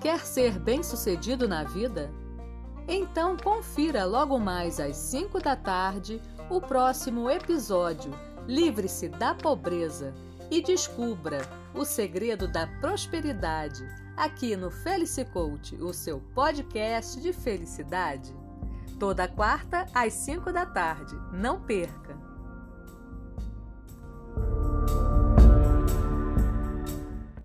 Quer ser bem-sucedido na vida? Então confira logo mais às 5 da tarde o próximo episódio Livre-se da Pobreza e descubra o segredo da prosperidade aqui no Felice Coach, o seu podcast de felicidade. Toda quarta às 5 da tarde. Não perca!